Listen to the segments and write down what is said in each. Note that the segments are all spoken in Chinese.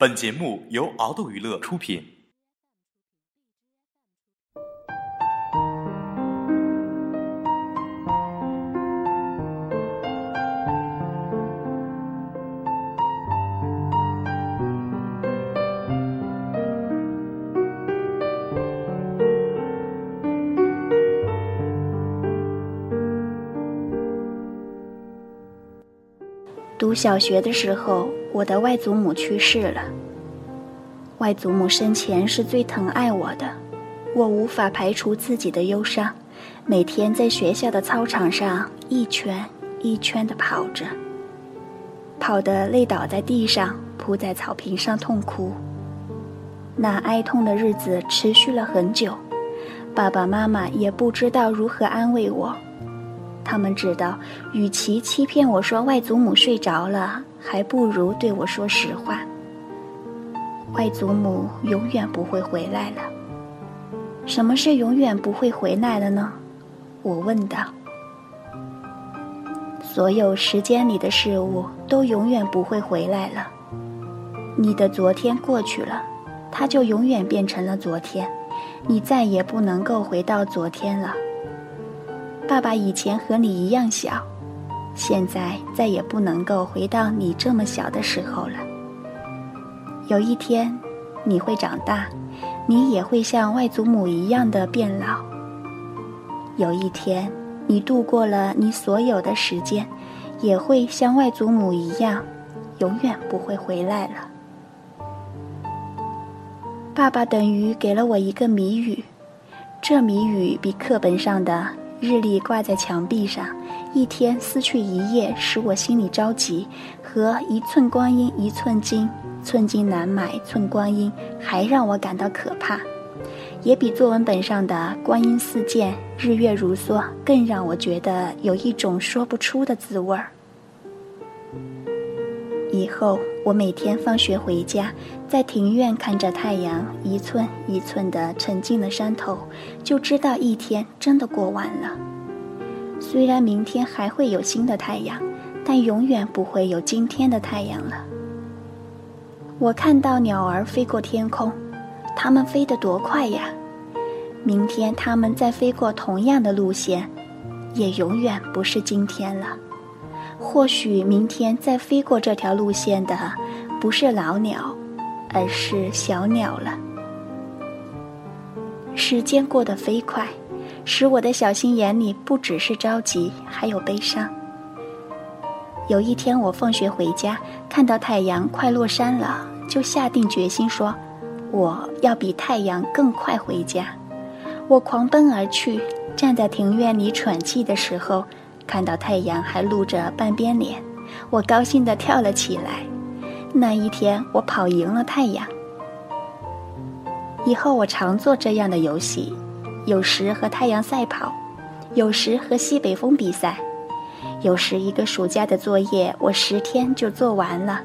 本节目由敖斗娱乐出品。读小学的时候，我的外祖母去世了。外祖母生前是最疼爱我的，我无法排除自己的忧伤，每天在学校的操场上一圈一圈的跑着，跑得累倒在地上，扑在草坪上痛哭。那哀痛的日子持续了很久，爸爸妈妈也不知道如何安慰我。他们知道，与其欺骗我说外祖母睡着了，还不如对我说实话。外祖母永远不会回来了。什么是永远不会回来了呢？我问道。所有时间里的事物都永远不会回来了。你的昨天过去了，它就永远变成了昨天，你再也不能够回到昨天了。爸爸以前和你一样小，现在再也不能够回到你这么小的时候了。有一天，你会长大，你也会像外祖母一样的变老。有一天，你度过了你所有的时间，也会像外祖母一样，永远不会回来了。爸爸等于给了我一个谜语，这谜语比课本上的。日历挂在墙壁上，一天撕去一页，使我心里着急；和一寸光阴一寸金，寸金难买寸光阴，还让我感到可怕。也比作文本上的光阴似箭，日月如梭，更让我觉得有一种说不出的滋味儿。以后我每天放学回家，在庭院看着太阳一寸一寸地沉进了山头，就知道一天真的过完了。虽然明天还会有新的太阳，但永远不会有今天的太阳了。我看到鸟儿飞过天空，它们飞得多快呀！明天它们再飞过同样的路线，也永远不是今天了。或许明天再飞过这条路线的，不是老鸟，而是小鸟了。时间过得飞快，使我的小心眼里不只是着急，还有悲伤。有一天我放学回家，看到太阳快落山了，就下定决心说：“我要比太阳更快回家。”我狂奔而去，站在庭院里喘气的时候。看到太阳还露着半边脸，我高兴地跳了起来。那一天，我跑赢了太阳。以后我常做这样的游戏，有时和太阳赛跑，有时和西北风比赛，有时一个暑假的作业我十天就做完了。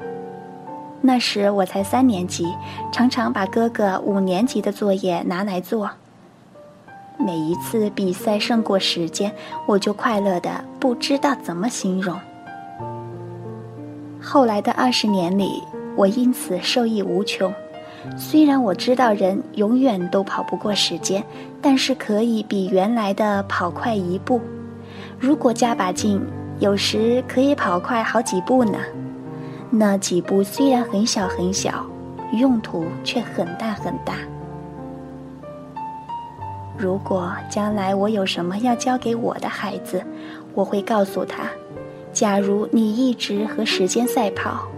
那时我才三年级，常常把哥哥五年级的作业拿来做。每一次比赛胜过时间，我就快乐的不知道怎么形容。后来的二十年里，我因此受益无穷。虽然我知道人永远都跑不过时间，但是可以比原来的跑快一步。如果加把劲，有时可以跑快好几步呢。那几步虽然很小很小，用途却很大很大。如果将来我有什么要教给我的孩子，我会告诉他：假如你一直和时间赛跑，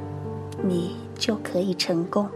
你就可以成功。